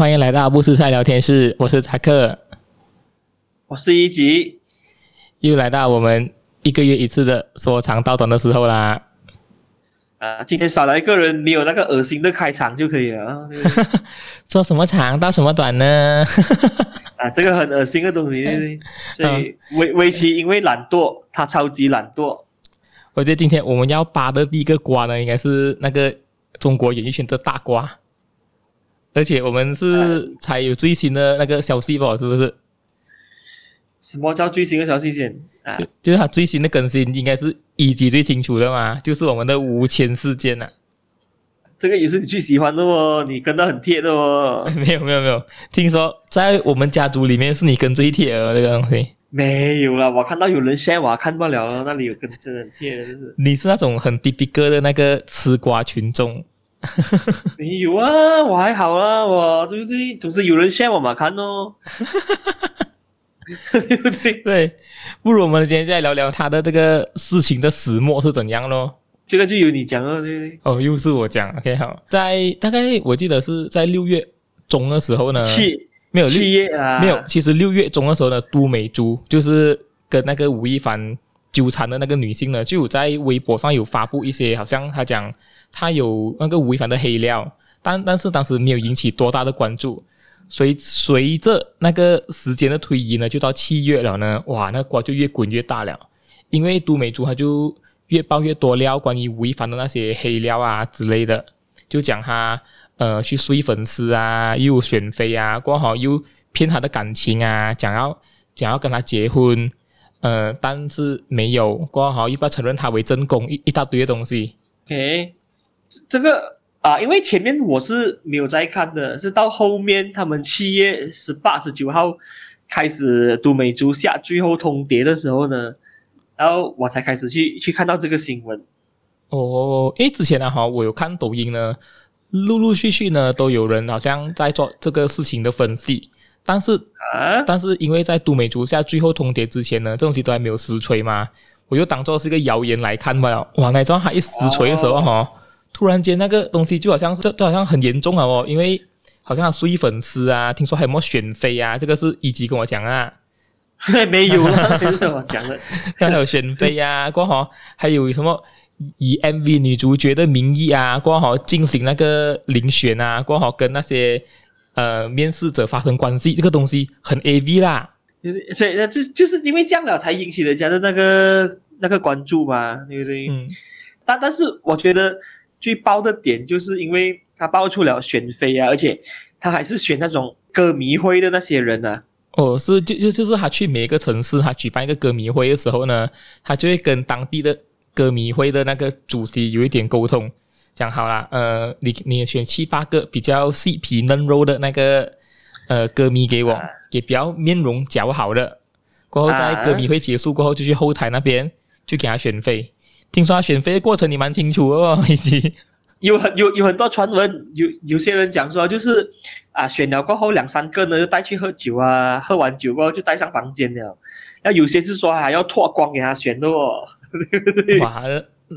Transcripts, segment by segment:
欢迎来到不吃菜聊天室，我是查克，我是一吉，又来到我们一个月一次的说长道短的时候啦。啊，今天少来一个人，没有那个恶心的开场就可以了。说什么长道什么短呢？啊，这个很恶心的东西？所以围围棋因为懒惰，他超级懒惰。我觉得今天我们要扒的第一个瓜呢，应该是那个中国演艺圈的大瓜。而且我们是才有最新的那个消息吧？是不是？什么叫最新的消息先？啊，就就是它最新的更新，应该是一级最清楚的嘛，就是我们的吴谦事件呐、啊。这个也是你最喜欢的哦，你跟的很贴的哦。没有没有没有，听说在我们家族里面是你跟最贴的这个东西。没有啦，我看到有人 share，我看不了，那里有跟真的很贴的，就是。你是那种很 typical 的那个吃瓜群众。没有啊，我还好啊，我对不对？总是有人 share 我嘛看哦，对不对？对，不如我们今天再聊聊他的这个事情的始末是怎样咯？这个就由你讲了，对不对？哦，又是我讲，OK 好，在大概我记得是在六月中的时候呢，七没有七月啊，没有，其实六月中的时候呢，都美珠就是跟那个吴亦凡纠缠的那个女性呢，就有在微博上有发布一些，好像她讲。她有那个吴亦凡的黑料，但但是当时没有引起多大的关注。随随着那个时间的推移呢，就到七月了呢，哇，那瓜就越滚越大了。因为都美竹他就越爆越多料，关于吴亦凡的那些黑料啊之类的，就讲他呃去睡粉丝啊，又选妃啊，过后又骗他的感情啊，讲要讲要跟他结婚，呃，但是没有，过后又不要承认他为正宫，一一大堆的东西。诶。这个啊，因为前面我是没有在看的，是到后面他们七月十八、十九号开始都美竹下最后通牒的时候呢，然后我才开始去去看到这个新闻。哦，诶之前呢，哈，我有看抖音呢，陆陆续续呢都有人好像在做这个事情的分析，但是啊，但是因为在都美竹下最后通牒之前呢，这东西都还没有实锤嘛，我就当做是一个谣言来看吧。哇，那张他一实锤的时候哈。哦突然间，那个东西就好像是，就好像很严重了哦，因为好像睡粉丝啊，听说还有没有选妃啊？这个是一级跟我讲啊，没有啊，我讲的，还有选妃啊，过后还有什么以 MV 女主角的名义啊，过后进行那个遴选啊，过后跟那些呃面试者发生关系，这个东西很 AV 啦，所以那就就是因为这样了，才引起人家的那个那个关注嘛，对不对？嗯，但但是我觉得。最爆的点就是因为他爆出了选妃啊，而且他还是选那种歌迷会的那些人啊。哦，是就就就是他去每一个城市，他举办一个歌迷会的时候呢，他就会跟当地的歌迷会的那个主席有一点沟通，讲好了，呃，你你选七八个比较细皮嫩肉的那个呃歌迷给我，也比较面容姣好的。过后在歌迷会结束过后，就去后台那边就给他选妃。听说他选妃的过程你蛮清楚哦，以及有很有有很多传闻，有有些人讲说就是啊选了过后两三个呢就带去喝酒啊，喝完酒过后就带上房间了，那有些是说还要脱光给他选的哦，对不对？哇，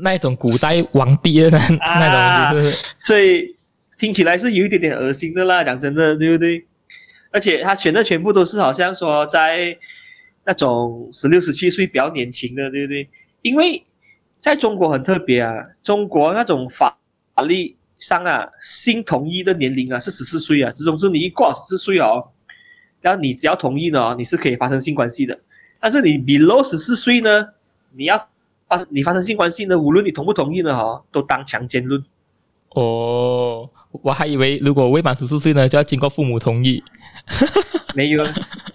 那种古代皇帝的那、啊、那种、就是，所以听起来是有一点点恶心的啦，讲真的，对不对？而且他选的全部都是好像说在那种十六十七岁比较年轻的，对不对？因为在中国很特别啊，中国那种法律上啊，性同意的年龄啊是十四岁啊，这种是你一过十四岁哦，然后你只要同意呢，你是可以发生性关系的。但是你 below 十四岁呢，你要发你发生性关系呢，无论你同不同意呢，哈，都当强奸论。哦，我还以为如果未满十四岁呢，就要经过父母同意。没有，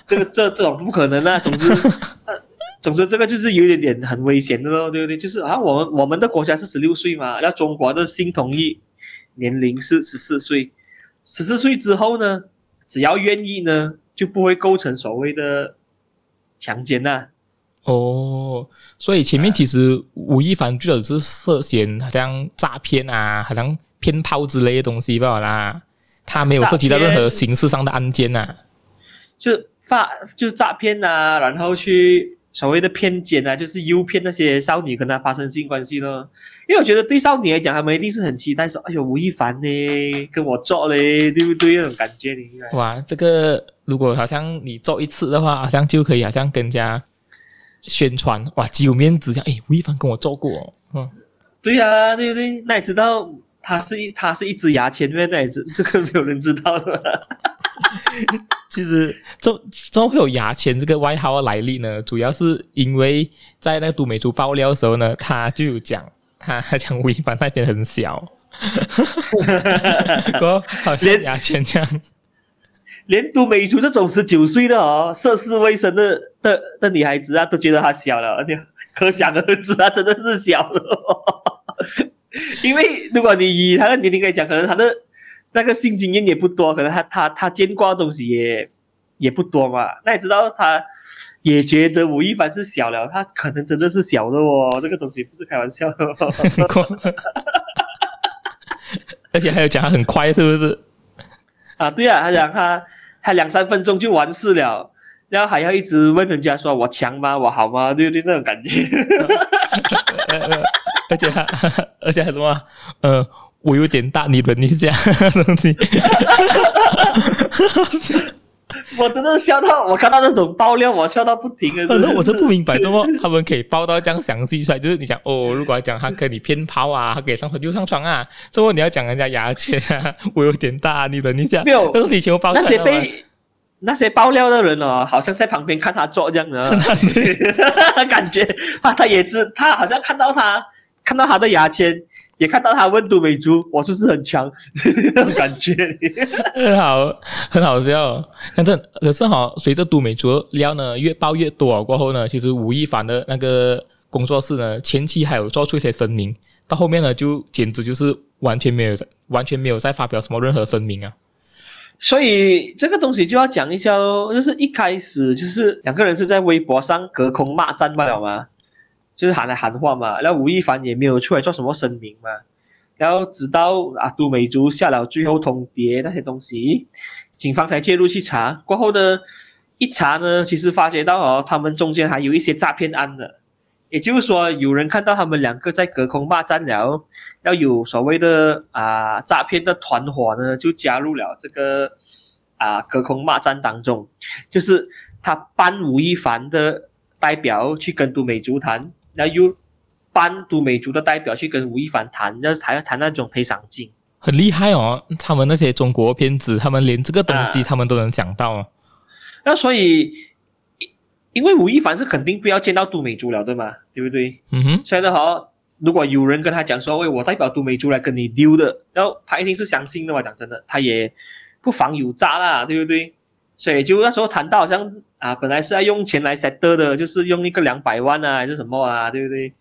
这个这这种不可能啊，总之。总之，这个就是有一点点很危险的咯，对不对？就是啊，我们我们的国家是十六岁嘛，那中国的性同意年龄是十四岁，十四岁之后呢，只要愿意呢，就不会构成所谓的强奸呐、啊。哦，所以前面其实吴亦凡就只是涉嫌好像诈骗啊，好像骗炮之类的东西罢了啦，他没有涉及到任何刑事上的案件呐、啊。就发就是诈骗啊，然后去。所谓的偏见啊，就是诱骗那些少女跟他发生性关系咯。因为我觉得对少女来讲，他们一定是很期待说，哎呦，吴亦凡呢，跟我做嘞，对不对？那种感觉，你应该。哇，这个如果好像你做一次的话，好像就可以好像更加宣传，哇，极有面子，这样，哎，吴亦凡跟我做过，嗯，对呀、啊，对不对？那你知道他是一，他是一只牙签，那也是这个没有人知道的。其实，怎怎么会有牙签这个外号的来历呢？主要是因为在那个都美竹爆料的时候呢，他就有讲，他他讲吴亦凡那边很小，好像牙签这样，连连都美竹这种十九岁的哦，涉世未深的的的女孩子啊，都觉得她小了，而 且可想而知，她真的是小了。因为如果你以她的年龄来讲，可能她的。那个性经验也不多，可能她她她见过的东西也也不多嘛。那你知道，她也觉得吴亦凡是小了，她可能真的是小的哦。这个东西不是开玩笑的哦。而且还有讲他很快，是不是？啊，对啊，他讲他他两三分钟就完事了，然后还要一直问人家说我强吗？我好吗？对不对？那种感觉。而且还 而且还什么？呃。我有点大，你忍一下东西。我真的笑到，我看到那种爆料，我笑到不停啊！我是不明白，怎么他们可以爆到这样详细出来？就是你讲哦，如果讲他跟你骗炮啊，他可以上床就上床啊。之后你要讲人家牙签啊，我有点大，你忍一下。没有，都是以前我爆些被那些爆料的人哦，好像在旁边看他做这样的，感觉啊，他也知他好像看到他看到他的牙签。也看到他问都美竹，我是不是很强？那种感觉很好，很好笑。反正可是哈，随着都美竹料呢越爆越多过后呢，其实吴亦凡的那个工作室呢，前期还有做出一些声明，到后面呢就简直就是完全没有，完全没有再发表什么任何声明啊。所以这个东西就要讲一下喽，就是一开始就是两个人是在微博上隔空骂战罢了吗？就是喊来喊话嘛，然后吴亦凡也没有出来做什么声明嘛，然后直到啊都美竹下了最后通牒那些东西，警方才介入去查。过后呢，一查呢，其实发觉到哦，他们中间还有一些诈骗案的，也就是说有人看到他们两个在隔空骂战了，要有所谓的啊诈骗的团伙呢，就加入了这个啊隔空骂战当中，就是他扮吴亦凡的代表去跟都美竹谈。那又搬都美竹的代表去跟吴亦凡谈，要还要谈那种赔偿金，很厉害哦。他们那些中国骗子，他们连这个东西他们都能想到啊。那所以，因为吴亦凡是肯定不要见到都美竹了，对吗？对不对？嗯哼。所以的话，如果有人跟他讲说，喂，我代表都美竹来跟你丢的，然后他一定是相信的嘛。讲真的，他也不妨有诈啦，对不对？所以就那时候谈到好像啊，本来是要用钱来 set 的，就是用一个两百万啊，还是什么啊，对不对？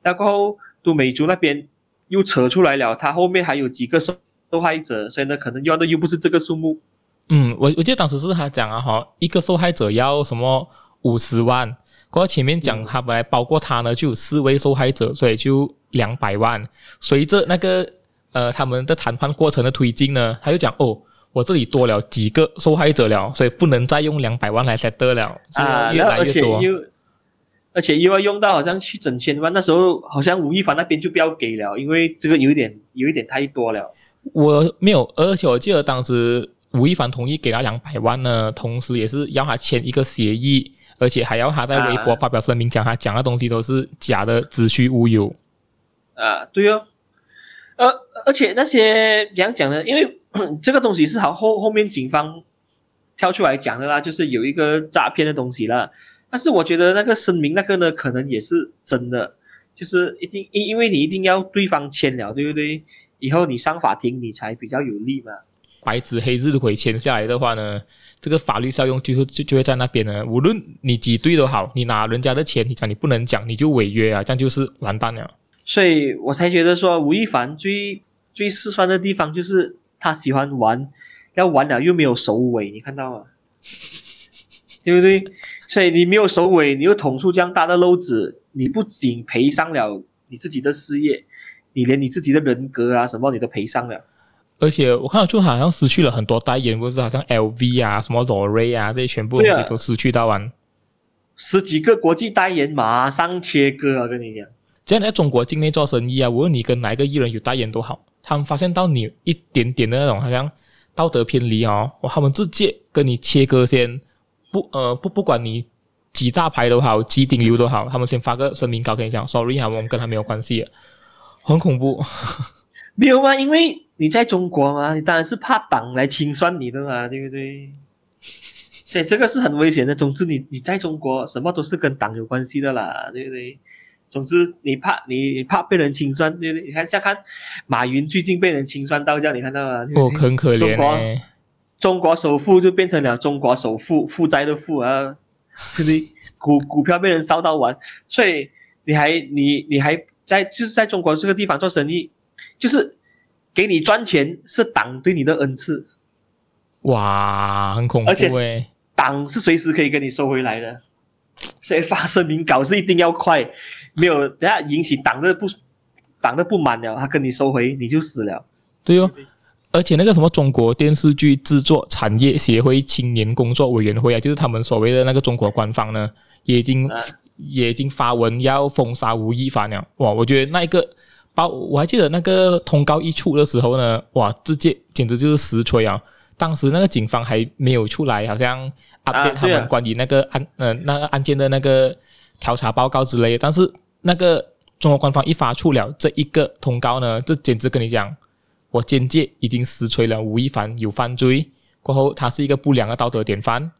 然后都美竹那边又扯出来了，他后面还有几个受受害者，所以呢，可能要的又不是这个数目。嗯，我我记得当时是他讲啊，哈，一个受害者要什么五十万，过前面讲他本来包括他呢就有四位受害者，所以就两百万。随着那个呃他们的谈判过程的推进呢，他就讲哦。我这里多了几个受害者了，所以不能再用两百万来 settle 了，啊，越来越多。而且又，而且又要用到好像去整千万，那时候好像吴亦凡那边就不要给了，因为这个有一点有一点太多了。我没有，而且我记得当时吴亦凡同意给他两百万呢，同时也是要他签一个协议，而且还要他在微博发表声明，讲他讲的东西都是假的，子虚乌有。啊，对哦，而而且那些怎样讲呢？因为这个东西是好后后面警方跳出来讲的啦，就是有一个诈骗的东西啦。但是我觉得那个声明那个呢，可能也是真的，就是一定因因为你一定要对方签了，对不对？以后你上法庭你才比较有利嘛。白纸黑字会签下来的话呢，这个法律效用就会就就会在那边呢。无论你几对都好，你拿人家的钱，你讲你不能讲，你就违约啊，这样就是完蛋了。所以我才觉得说吴亦凡最最失算的地方就是。他喜欢玩，要玩了又没有首尾，你看到吗？对不对？所以你没有首尾，你又捅出这样大的漏子，你不仅赔上了你自己的事业，你连你自己的人格啊什么你都赔上了。而且我看到就好像失去了很多代言，不是好像 LV 啊、什么 Lore 啊这些全部东西都失去到完。十几个国际代言马上切割啊！跟你讲，这样在中国境内做生意啊，无论你跟哪一个艺人有代言都好，他们发现到你一点点的那种好像道德偏离哦，他们直接跟你切割先，不呃不不管你几大牌都好，几顶流都好，他们先发个声明稿跟你讲，sorry 啊，我们跟他没有关系，很恐怖。没有吗？因为你在中国嘛，你当然是怕党来清算你的嘛，对不对？所以这个是很危险的。总之，你你在中国，什么都是跟党有关系的啦，对不对？总之，你怕你怕被人清算，对不对？你看，下看马云最近被人清算到这样，你看到吗？哦，很可怜。中国，中国首富就变成了中国首富，负债的负啊，对不对？股股票被人烧到完，所以你还你你还在就是在中国这个地方做生意。就是给你赚钱是党对你的恩赐，哇，很恐怖，而且党是随时可以跟你收回来的，所以发声明稿是一定要快，没有等下引起党的不党的不满了，他跟你收回你就死了。对哦，而且那个什么中国电视剧制作产业协会青年工作委员会啊，就是他们所谓的那个中国官方呢，也已经、啊、也已经发文要封杀吴亦凡了。哇，我觉得那一个。包我还记得那个通告一出的时候呢，哇，直接简直就是实锤啊！当时那个警方还没有出来，好像 update 他们关于那个案，呃，那个案件的那个调查报告之类的。但是那个中国官方一发出了这一个通告呢，这简直跟你讲，我间接已经实锤了吴亦凡有犯罪，过后他是一个不良的道德典范。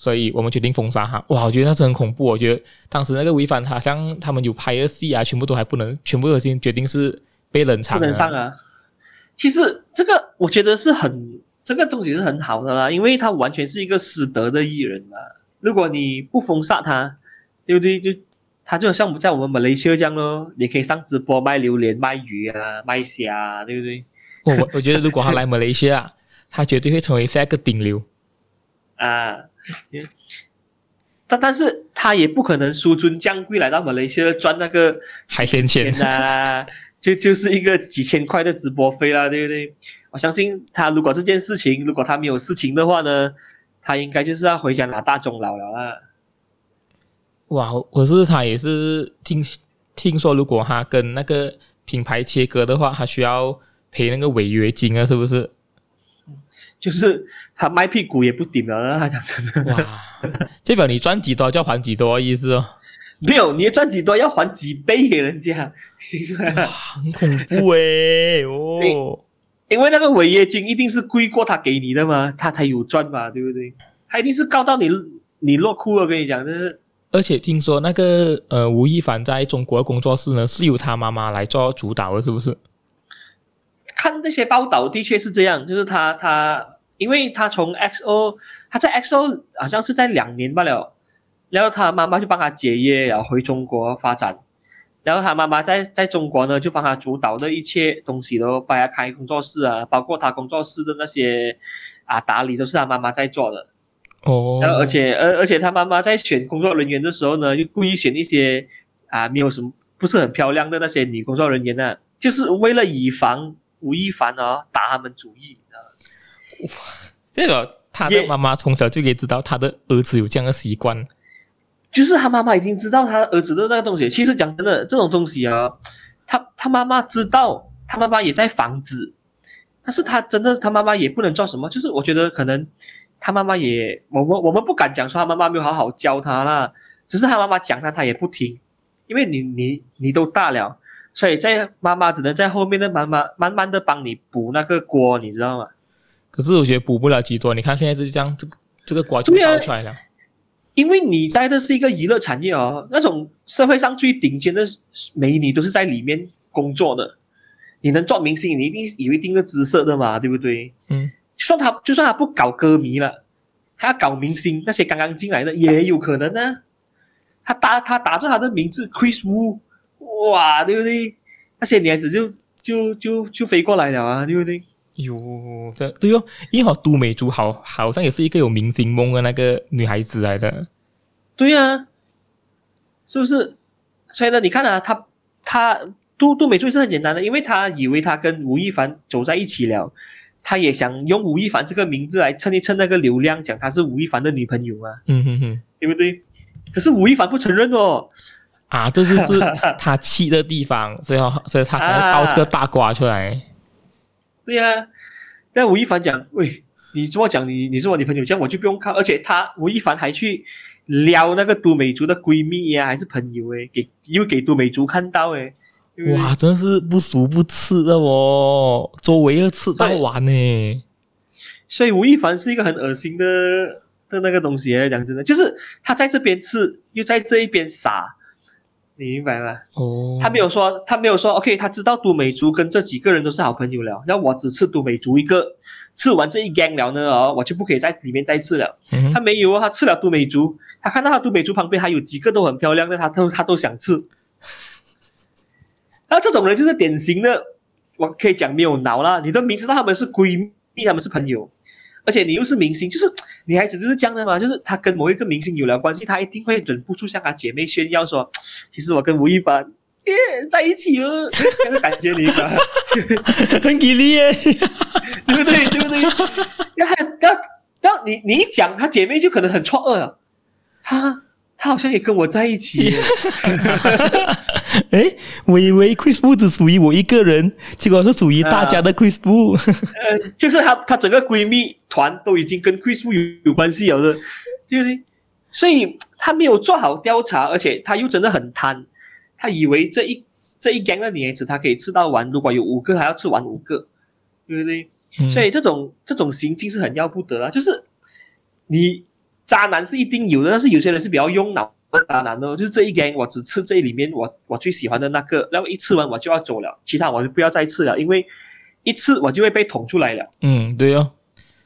所以我们决定封杀他。哇，我觉得那是很恐怖。我觉得当时那个吴亦凡，好像他们有拍的戏啊，全部都还不能，全部都已经决定是被冷藏。不能上啊。其实这个我觉得是很，这个东西是很好的啦，因为他完全是一个失德的艺人嘛。如果你不封杀他，对不对？就他就像在我们马来西亚这样咯，你可以上直播卖榴莲、卖鱼啊、卖虾啊，对不对？我我觉得如果他来马来西亚，他绝对会成为下一个顶流啊。但但是他也不可能输尊降贵来到马来西亚赚那个海鲜钱啊，就就是一个几千块的直播费啦，对不对？我相信他如果这件事情，如果他没有事情的话呢，他应该就是要回家拿大终老了啦。哇，可是他也是听听说，如果他跟那个品牌切割的话，他需要赔那个违约金啊，是不是？就是他卖屁股也不顶了，他讲真的。哇，代表你赚几多就要还几多意思哦？没有，你赚几多要还几倍给人家。哇，很恐怖诶哦因。为那个违约金一定是贵过他给你的嘛，他才有赚嘛，对不对？他一定是告到你你落库了，跟你讲的是。而且听说那个呃吴亦凡在中国工作室呢，是由他妈妈来做主导的，是不是？看那些报道，的确是这样。就是他，他，因为他从 XO，他在 XO 好像是在两年罢了，然后他妈妈就帮他结业，然后回中国发展。然后他妈妈在在中国呢，就帮他主导的一切东西都帮他开工作室啊，包括他工作室的那些啊打理都是他妈妈在做的。哦。然后而且而而且他妈妈在选工作人员的时候呢，就故意选一些啊没有什么不是很漂亮的那些女工作人员呢，啊，就是为了以防。吴亦凡哦，打他们主意，哇！这个他的妈妈从小就可以知道他的儿子有这样的习惯，就是他妈妈已经知道他儿子的那个东西。其实讲真的，这种东西啊，他他妈妈知道，他妈妈也在防止，但是他真的，他妈妈也不能做什么。就是我觉得可能他妈妈也，我们我们不敢讲说他妈妈没有好好教他啦，只是他妈妈讲他，他也不听，因为你你你都大了。所以在妈妈只能在后面的慢慢慢慢的帮你补那个锅，你知道吗？可是我觉得补不了几多，你看现在是这样，这个这个锅就爆出来了。因为你在的是一个娱乐产业哦，那种社会上最顶尖的美女都是在里面工作的。你能做明星，你一定有一定的姿色的嘛，对不对？嗯。就算他就算他不搞歌迷了，他要搞明星，那些刚刚进来的也有可能呢、啊。他打他打着他的名字 Chris Wu。哇，对不对？那些女孩子就就就就飞过来了啊，对不对？哟，这对哦，因为都美竹好好像也是一个有明星梦的那个女孩子来的。对啊，是不是？所以呢，你看啊，她她杜杜美竹是很简单的，因为她以为她跟吴亦凡走在一起了，她也想用吴亦凡这个名字来蹭一蹭那个流量，讲她是吴亦凡的女朋友啊。嗯哼哼，对不对？可是吴亦凡不承认哦。啊，这就是 他气的地方，所以所以他才会爆这个大瓜出来。啊、对呀、啊，那吴亦凡讲，喂，你这么讲，你你是我女朋友，这样我就不用看。而且他吴亦凡还去撩那个都美竹的闺蜜呀、啊，还是朋友诶，给又给都美竹看到诶。哇，真是不熟不吃的哦，周围要吃到完呢。所以吴亦凡是一个很恶心的的那个东西，讲真的，就是他在这边吃，又在这一边撒。你明白吗？哦，他没有说，他没有说，OK，他知道都美竹跟这几个人都是好朋友了，然后我只吃都美竹一个，吃完这一 gang 了呢，哦，我就不可以在里面再吃了。嗯、他没有啊，他吃了都美竹，他看到他都美竹旁边还有几个都很漂亮的，他都他都想吃。那这种人就是典型的，我可以讲没有脑啦，你都明知道他们是闺蜜，他们是朋友。而且你又是明星，就是女孩子就是这样的嘛，就是她跟某一个明星有了关系，她一定会忍不住向她姐妹炫耀说：“其实我跟吴亦凡耶在一起了。”这个感觉你吧，很给力耶，对不对？对不对？然后，然后你你一讲，她姐妹就可能很错愕了，她她好像也跟我在一起。哎，我以为 Chris Wu 只属于我一个人，结果是属于大家的 Chris Wu。呃，就是她，她整个闺蜜团都已经跟 Chris Wu 有有关系了的，对不对？所以她没有做好调查，而且她又真的很贪，她以为这一这一 gang 的女孩子她可以吃到完，如果有五个，还要吃完五个，对不对？嗯、所以这种这种行径是很要不得啊！就是你渣男是一定有的，但是有些人是比较用脑。当然咯，就是这一根，我只吃这里面我我最喜欢的那个，然后一吃完我就要走了，其他我就不要再吃了，因为一吃我就会被捅出来了。嗯，对哦，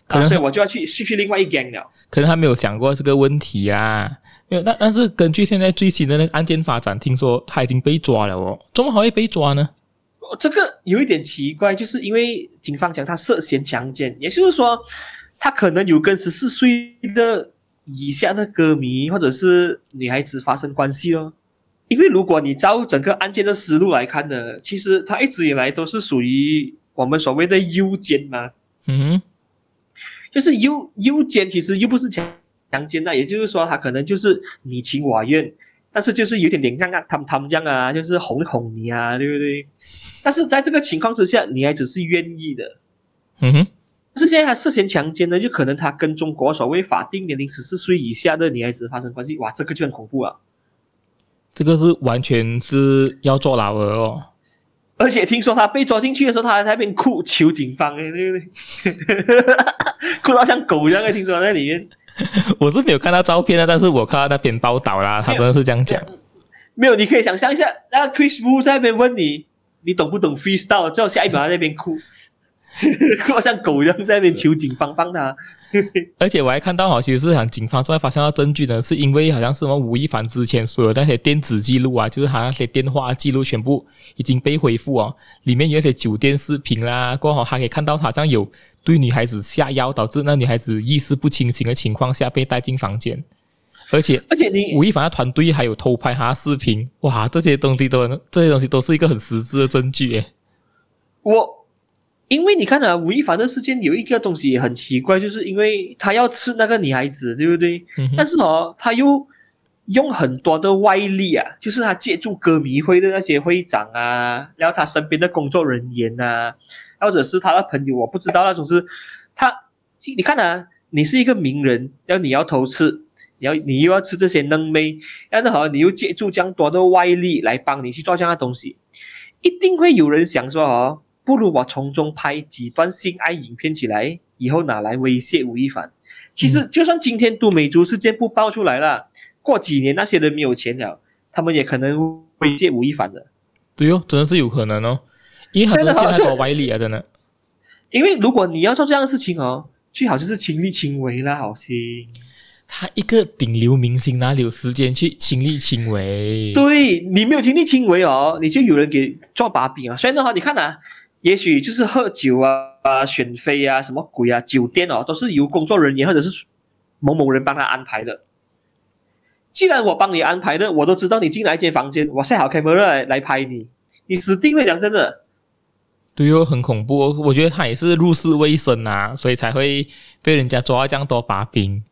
可能、啊、所以我就要去去去另外一根了。可能他没有想过这个问题啊，因为但但是根据现在最新的那个案件发展，听说他已经被抓了哦，怎么还会被抓呢？这个有一点奇怪，就是因为警方讲他涉嫌强奸，也就是说他可能有跟十四岁的。以下的歌迷或者是女孩子发生关系哦，因为如果你照整个案件的思路来看呢，其实他一直以来都是属于我们所谓的诱奸嘛，嗯，就是诱诱奸，其实又不是强强奸那，也就是说他可能就是你情我愿，但是就是有点点像啊，他们他们这样啊，就是哄哄你啊，对不对？但是在这个情况之下，女孩子是愿意的，嗯哼。但是现在他涉嫌强奸呢，就可能他跟中国所谓法定年龄十四岁以下的女孩子发生关系，哇，这个就很恐怖啊！这个是完全是要坐牢的哦。而且听说他被抓进去的时候，他还在那边哭求警方，对不对？哭到像狗一样，听说在里面。我是没有看到照片的，但是我看到那篇报道啦，他真的是这样讲。没有，你可以想象一下，那 Chris Wu 在那边问你，你懂不懂 freestyle？之后下一秒他在那边哭。哭像狗一样在那边求警方帮他，而且我还看到好其实是想警方后来发现到证据呢，是因为好像是什么吴亦凡之前所有那些电子记录啊，就是他那些电话记录全部已经被恢复哦，里面有一些酒店视频啦，过后还可以看到好像有对女孩子下药，导致那女孩子意识不清醒的情况下被带进房间，而且而且你吴亦凡的团队还有偷拍他的视频，哇，这些东西都这些东西都是一个很实质的证据诶，我。因为你看啊，吴亦凡的事件有一个东西也很奇怪，就是因为他要吃那个女孩子，对不对？嗯、但是哦，他又用很多的外力啊，就是他借助歌迷会的那些会长啊，然后他身边的工作人员啊，或者是他的朋友，我不知道那种是他。你看啊，你是一个名人，然后你要偷吃，你要你又要吃这些嫩妹，然后好，你又借助这样多的外力来帮你去做这样的东西，一定会有人想说哦。不如我从中拍几段性爱影片起来，以后拿来威胁吴亦凡。其实，就算今天都美竹事件不爆出来了，过几年那些人没有钱了，他们也可能威胁吴亦凡的。对哦，真的是有可能哦。因为很多太多歪理啊，真的。因为如果你要做这样的事情哦，最好就是亲力亲为啦，好心。他一个顶流明星哪里有时间去亲力亲为？对，你没有亲力亲为哦，你就有人给做把柄啊。所以的话，你看啊。也许就是喝酒啊、啊选妃啊、什么鬼啊、酒店哦，都是由工作人员或者是某某人帮他安排的。既然我帮你安排的，我都知道你进来一间房间，我塞好 camera 来来拍你，你死定了！讲真的，对哦，很恐怖。哦我觉得他也是入世未深啊，所以才会被人家抓这样多把柄。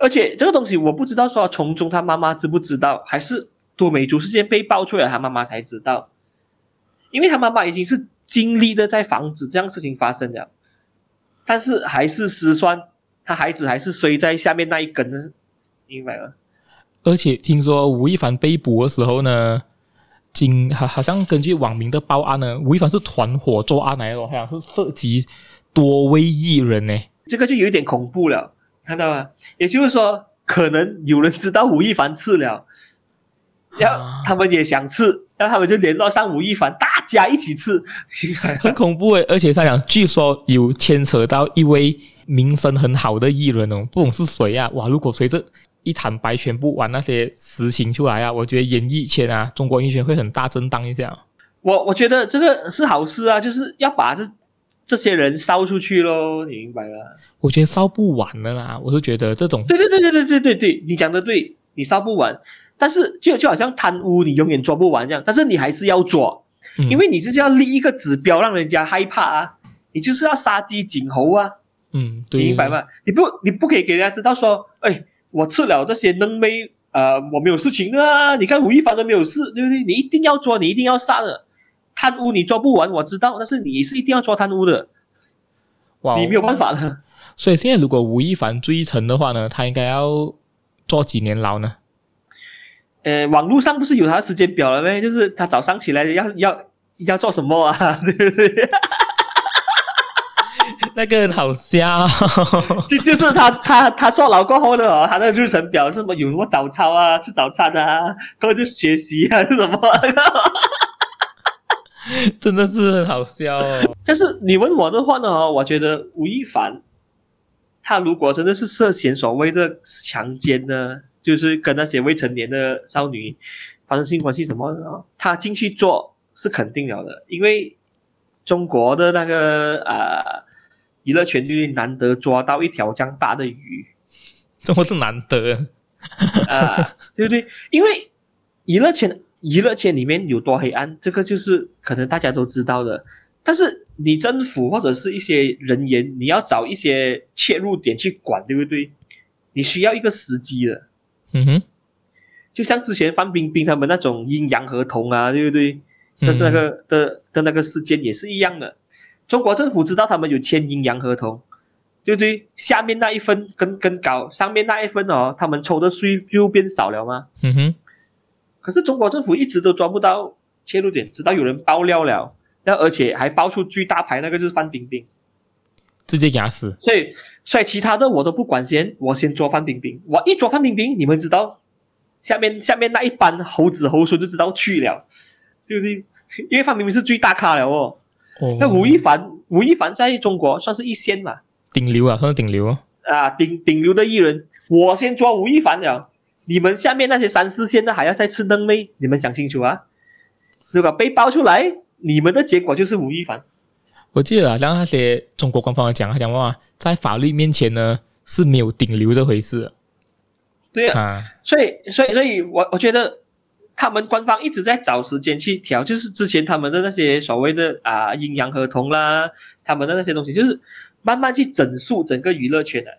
而且这个东西我不知道说从中他妈妈知不知道，还是多美竹事件被爆出来，他妈妈才知道。因为他妈妈已经是尽力的在防止这样事情发生了，但是还是失算，他孩子还是摔在下面那一根呢，明白了？而且听说吴亦凡被捕的时候呢，经好好像根据网民的报案呢，吴亦凡是团伙作案来的，好像是涉及多位艺人呢，这个就有点恐怖了，看到吗？也就是说，可能有人知道吴亦凡吃了，然后他们也想吃。然后他们就联络上吴亦凡，大家一起吃，很恐怖诶。而且他讲，据说有牵扯到一位名声很好的艺人哦，不懂是谁啊？哇！如果随着一坦白，全部玩那些实情出来啊，我觉得演艺圈啊，中国演艺圈会很大震荡一下。我我觉得这个是好事啊，就是要把这这些人烧出去喽，你明白吗？我觉得烧不完的啦，我就觉得这种。对对对对对对对对，你讲的对，你烧不完。但是就就好像贪污，你永远抓不完这样。但是你还是要抓，嗯、因为你就是要立一个指标，让人家害怕啊。你就是要杀鸡儆猴啊。嗯，对，明白吗？你不你不可以给人家知道说，哎，我吃了这些嫩妹，呃，我没有事情啊。你看吴亦凡都没有事，对不对？你一定要抓，你一定要杀的。贪污你抓不完，我知道，但是你是一定要抓贪污的。哇，你没有办法的。所以现在如果吴亦凡追成的话呢，他应该要坐几年牢呢？呃，网络上不是有他的时间表了没？就是他早上起来要要要做什么啊？对不对？那个很好笑，就就是他他他坐牢过后的哦，他的日程表是什么？有什么早操啊，吃早餐啊，然后就学习啊，是什么？真的是很好笑哦。但是你问我的话呢，我觉得吴亦凡。他如果真的是涉嫌所谓的强奸呢，就是跟那些未成年的少女发生性关系什么的，他进去做是肯定了的，因为中国的那个呃娱乐圈里难得抓到一条这样大的鱼，怎么是难得啊？呃、对不对？因为娱乐圈娱乐圈里面有多黑暗，这个就是可能大家都知道的。但是你政府或者是一些人员，你要找一些切入点去管，对不对？你需要一个时机的。嗯哼，就像之前范冰冰他们那种阴阳合同啊，对不对？但是那个的的那个事件也是一样的。中国政府知道他们有签阴阳合同，对不对？下面那一分跟跟高，上面那一分哦，他们抽的税就变少了吗？嗯哼。可是中国政府一直都抓不到切入点，直到有人爆料了。那而且还爆出最大牌那个就是范冰冰，直接给他死。所以所以其他的我都不管先，我先抓范冰冰。我一抓范冰冰，你们知道，下面下面那一班猴子猴孙就知道去了，就是？因为范冰冰是最大咖了哦。哦。那吴亦凡，吴亦凡在中国算是一线嘛？顶流啊，算是顶流啊。啊，顶顶流的艺人，我先抓吴亦凡了。你们下面那些三四线的还要再吃嫩妹，你们想清楚啊！如果被爆出来。你们的结果就是吴亦凡。我记得好像那些中国官方讲，他讲话在法律面前呢是没有顶流这回事。对啊，啊所以所以所以我我觉得他们官方一直在找时间去调，就是之前他们的那些所谓的啊阴阳合同啦，他们的那些东西，就是慢慢去整肃整个娱乐圈的。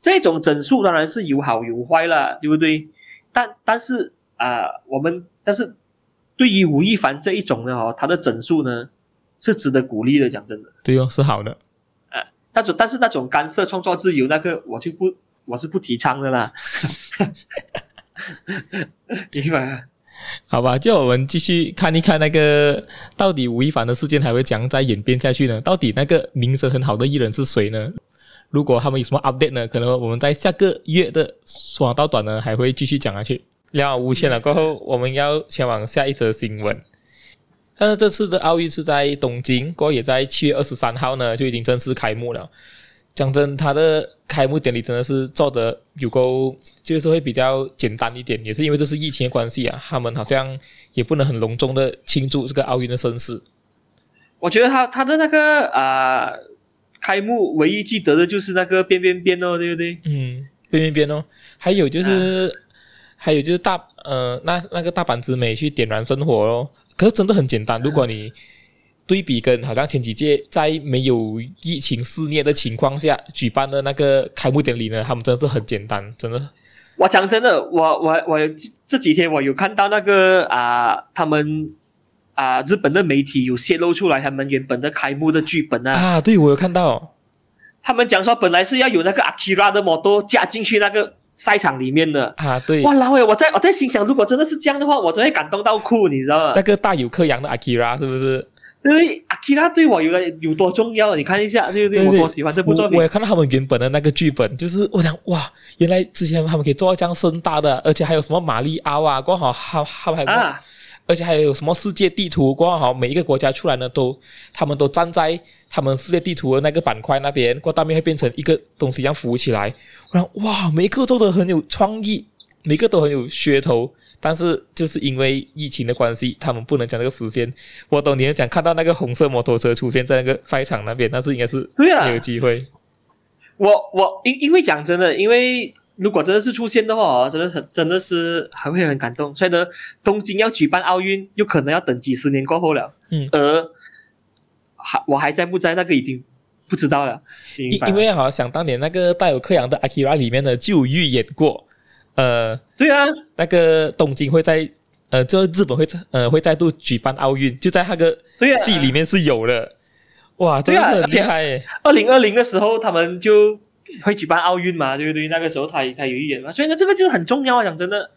这种整肃当然是有好有坏啦，对不对？但但是啊，我们但是。对于吴亦凡这一种呢哦，他的整数呢是值得鼓励的。讲真的，对哦，是好的。呃，那种但是那种干涉创作自由那个，我就不我是不提倡的啦。明白？好吧，就我们继续看一看那个到底吴亦凡的事件还会怎样再演变下去呢？到底那个名声很好的艺人是谁呢？如果他们有什么 update 呢？可能我们在下个月的爽到短呢还会继续讲下去。聊无线了过后，我们要前往下一则新闻。但是这次的奥运是在东京，过后也在七月二十三号呢就已经正式开幕了。讲真，它的开幕典礼真的是做的有够，就是会比较简单一点，也是因为这是疫情的关系啊，他们好像也不能很隆重的庆祝这个奥运的盛事。我觉得他他的那个啊、呃、开幕唯一记得的就是那个边边边哦，对不对？嗯，边边边哦，还有就是。啊还有就是大呃，那那个大阪之美去点燃生活咯，可是真的很简单。如果你对比跟好像前几届在没有疫情肆虐的情况下举办的那个开幕典礼呢，他们真的是很简单，真的。我讲真的，我我我这几天我有看到那个啊，他们啊日本的媒体有泄露出来他们原本的开幕的剧本啊。啊，对，我有看到。他们讲说本来是要有那个 Akira 的摩托加进去那个赛场里面的啊，对。哇，老伟，我在我在心想，如果真的是这样的话，我真会感动到哭，你知道吗？那个大有克洋的阿 kira 是不是？对，Akira 对我有有多重要？你看一下，对不对？我多喜欢这部作品。我也看到他们原本的那个剧本，就是我想，哇，原来之前他们可以做到这样盛大的，而且还有什么玛丽奥啊，刚好他他们还，啊、而且还有什么世界地图，刚好每一个国家出来呢，都他们都站在他们世界地图的那个板块那边，过大面会变成一个东西一样浮起来。我想，哇，每个做的很有创意，每个都很有噱头。但是就是因为疫情的关系，他们不能讲这个时间。我懂你想看到那个红色摩托车出现在那个赛场那边，但是应该是没有机会。啊、我我因因为讲真的，因为如果真的是出现的话，真的很真的是还会很感动。所以呢，东京要举办奥运，有可能要等几十年过后了。嗯，而还我还在不在，那个已经不知道了。因因为好像想当年那个带有克洋的 Akira 里面呢，就有预演过。呃，对啊，那个东京会在呃，就日本会呃会再度举办奥运，就在那个戏里面是有的。哇，真的是很厉害！二零二零的时候他们就会举办奥运嘛，对不对？那个时候他他有预言嘛，所以呢，这个就是很重要啊，讲真的。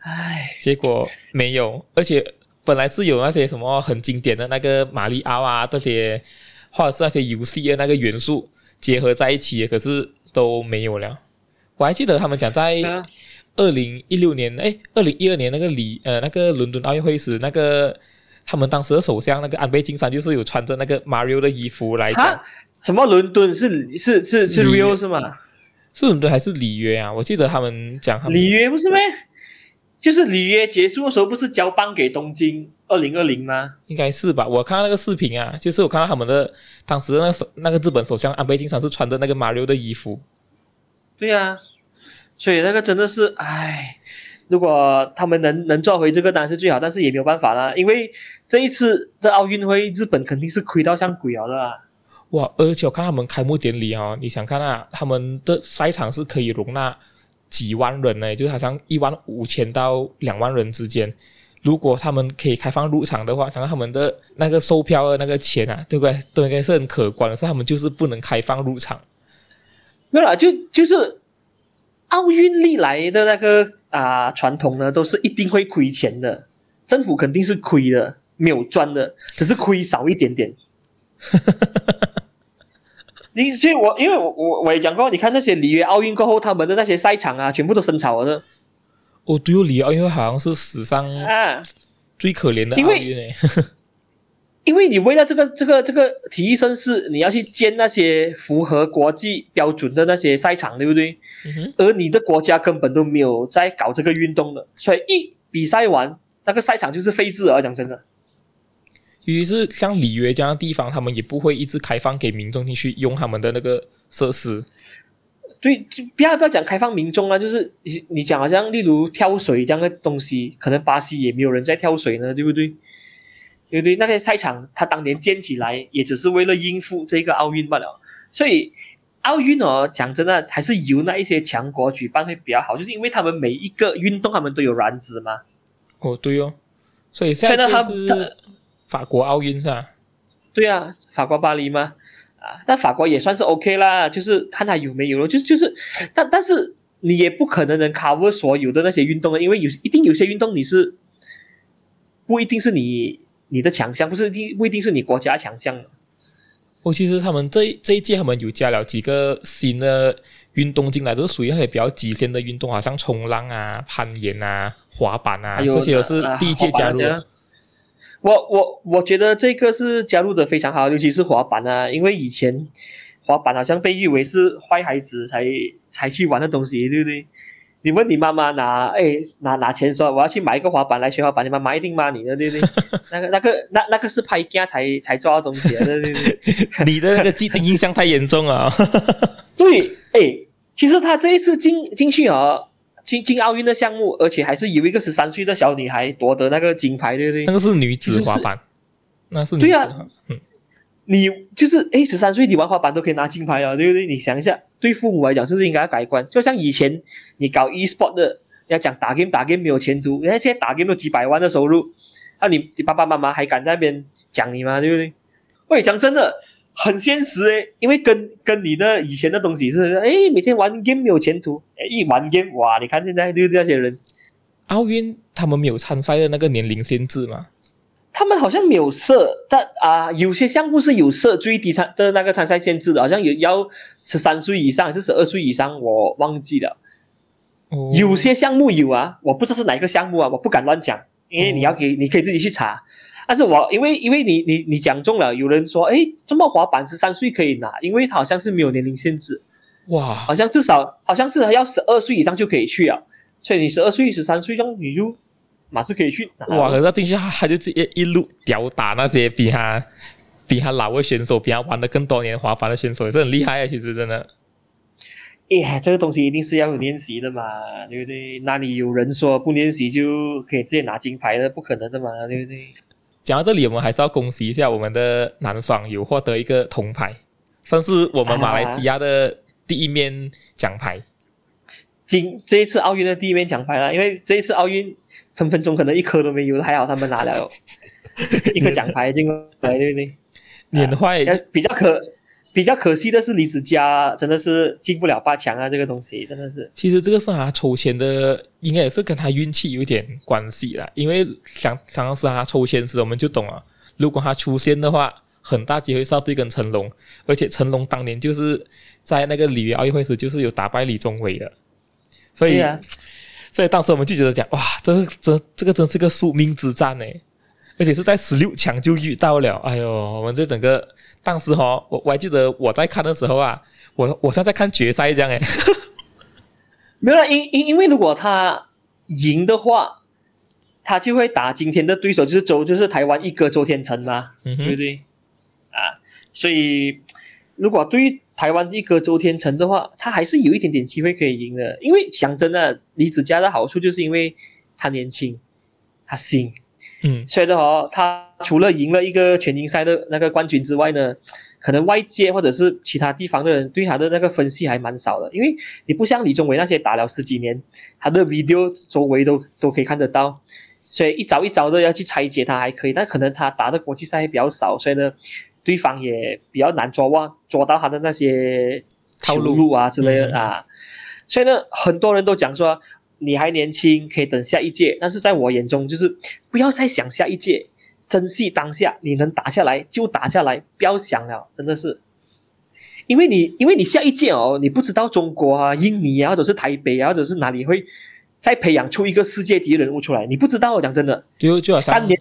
唉，结果没有，而且本来是有那些什么很经典的那个马里奥啊这些，或者是那些游戏的那个元素结合在一起，可是都没有了。我还记得他们讲在二零一六年，哎，二零一二年那个里呃那个伦敦奥运会时，那个他们当时的首相那个安倍晋三就是有穿着那个 Mario 的衣服来讲。什么伦敦是是是是 Rio 是吗？是伦敦还是里约啊？我记得他们讲他们里约不是咩？就是里约结束的时候不是交棒给东京二零二零吗？应该是吧？我看到那个视频啊，就是我看到他们的当时的那个首那个日本首相安倍晋三是穿着那个 Mario 的衣服。对呀、啊，所以那个真的是，唉，如果他们能能做回这个单是最好，但是也没有办法啦，因为这一次的奥运会，日本肯定是亏到像鬼了的啦。哇，而且我看他们开幕典礼啊、哦，你想看啊，他们的赛场是可以容纳几万人呢，就好像一万五千到两万人之间。如果他们可以开放入场的话，想看他们的那个售票的那个钱啊，对不对？都应该是很可观的，是他们就是不能开放入场。没有啦，就就是奥运历来的那个啊传统呢，都是一定会亏钱的，政府肯定是亏的，没有赚的，只是亏少一点点。你所以我因为我我我也讲过，你看那些里约奥运过后，他们的那些赛场啊，全部都生草了的。哦，对哦，里约奥运好像是史上啊最可怜的奥运诶。因为你为了这个这个这个体育盛事，你要去建那些符合国际标准的那些赛场，对不对？嗯哼。而你的国家根本都没有在搞这个运动的，所以一比赛完，那个赛场就是废置了。讲真的，尤其是像里约这样的地方，他们也不会一直开放给民众进去用他们的那个设施。对，就不要不要讲开放民众啊，就是你你讲好像例如跳水这样的东西，可能巴西也没有人在跳水呢，对不对？对不对，那个赛场它当年建起来也只是为了应付这个奥运罢了。所以奥运哦，讲真的，还是由那一些强国举办会比较好，就是因为他们每一个运动他们都有卵子嘛。哦，对哦，所以现在是法国奥运是吧？对啊，法国巴黎嘛。啊，但法国也算是 OK 啦，就是看他有没有了，就是就是，但但是你也不可能能 cover 所有的那些运动啊，因为有一定有些运动你是不一定是你。你的强项不是一不一定是你国家强项。哦，其实他们这这一届他们有加了几个新的运动进来，都是属于那些比较极限的运动，好像冲浪啊、攀岩啊、滑板啊，这些都是第一届加入。啊、我我我觉得这个是加入的非常好，尤其是滑板啊，因为以前滑板好像被誉为是坏孩子才才去玩的东西，对不对？你问你妈妈拿，哎，拿拿钱说我要去买一个滑板来学滑板，你妈妈一定骂你 的，对不对？那个、那个、那那个是拍家才才抓的东西，对不对。你的那个既定印象太严重了。对，哎，其实他这一次进进去啊，进进奥运的项目，而且还是有一个十三岁的小女孩夺得那个金牌，对不对？那个是女子滑板。那是对呀、啊，嗯，你就是诶，十三岁你玩滑板都可以拿金牌了，对不对？你想一下，对父母来讲是不是应该要改观？就像以前你搞 e-sport 的，要讲打 game 打 game 没有前途，人家现在打 game 都几百万的收入，那、啊、你你爸爸妈妈还敢在那边讲你吗？对不对？喂，讲真的，很现实诶，因为跟跟你的以前的东西是，诶，每天玩 game 没有前途，诶，一玩 game 哇，你看现在对不对？这些人，奥运他们没有参赛的那个年龄限制吗？他们好像没有设，但啊，有些项目是有设最低参的那个参赛限制的，好像有要十三岁以上还是十二岁以上，我忘记了。哦。有些项目有啊，我不知道是哪一个项目啊，我不敢乱讲，因为你要给，你可以自己去查。但是我因为因为你你你讲中了，有人说，诶，这么滑板十三岁可以拿，因为它好像是没有年龄限制。哇，好像至少好像是要十二岁以上就可以去啊，所以你十二岁、十三岁这样你就。马上可以去哇！可是进去他他就直接一路吊打那些比他比他老的选手，比他玩的更多年滑板的选手，也是很厉害啊！其实真的，哎，这个东西一定是要有练习的嘛，对不对？那你有人说不练习就可以直接拿金牌的？不可能的嘛，对不对？讲到这里，我们还是要恭喜一下我们的男双有获得一个铜牌，算是我们马来西亚的第一面奖牌。今这一次奥运的第一面奖牌了，因为这一次奥运。分分钟可能一颗都没有，还好他们拿了一个奖牌进来，对不对？碾坏、啊、比较可比较可惜的是李子嘉真的是进不了八强啊，这个东西真的是。其实这个是他抽签的，应该也是跟他运气有点关系啦。因为想当时他抽签时，我们就懂了，如果他出现的话，很大机会是要对跟成龙，而且成龙当年就是在那个里约奥运会时就是有打败李宗伟的，所以。所以当时我们就觉得讲，哇，这这这个真是个宿命之战呢，而且是在十六强就遇到了。哎呦，我们这整个当时哈，我我还记得我在看的时候啊，我我像在看决赛这样诶。没有，因因因为如果他赢的话，他就会打今天的对手，就是周就是台湾一哥周天成嘛，嗯、对不对？啊，所以如果对于。台湾一哥周天成的话，他还是有一点点机会可以赢的。因为讲真的，李子嘉的好处就是因为他年轻，他新，嗯，所以的话，他除了赢了一个全英赛的那个冠军之外呢，可能外界或者是其他地方的人对他的那个分析还蛮少的。因为你不像李宗伟那些打了十几年，他的 video 周围都都可以看得到，所以一早一早的要去拆解他还可以，但可能他打的国际赛比较少，所以呢。对方也比较难抓握，抓到他的那些套路啊之类的、啊，所以呢，很多人都讲说你还年轻，可以等下一届。但是在我眼中，就是不要再想下一届，珍惜当下，你能打下来就打下来，不要想了，真的是，因为你因为你下一届哦，你不知道中国啊、印尼啊，或者是台北啊，或者是哪里会再培养出一个世界级人物出来，你不知道，讲真的，就就好像三年。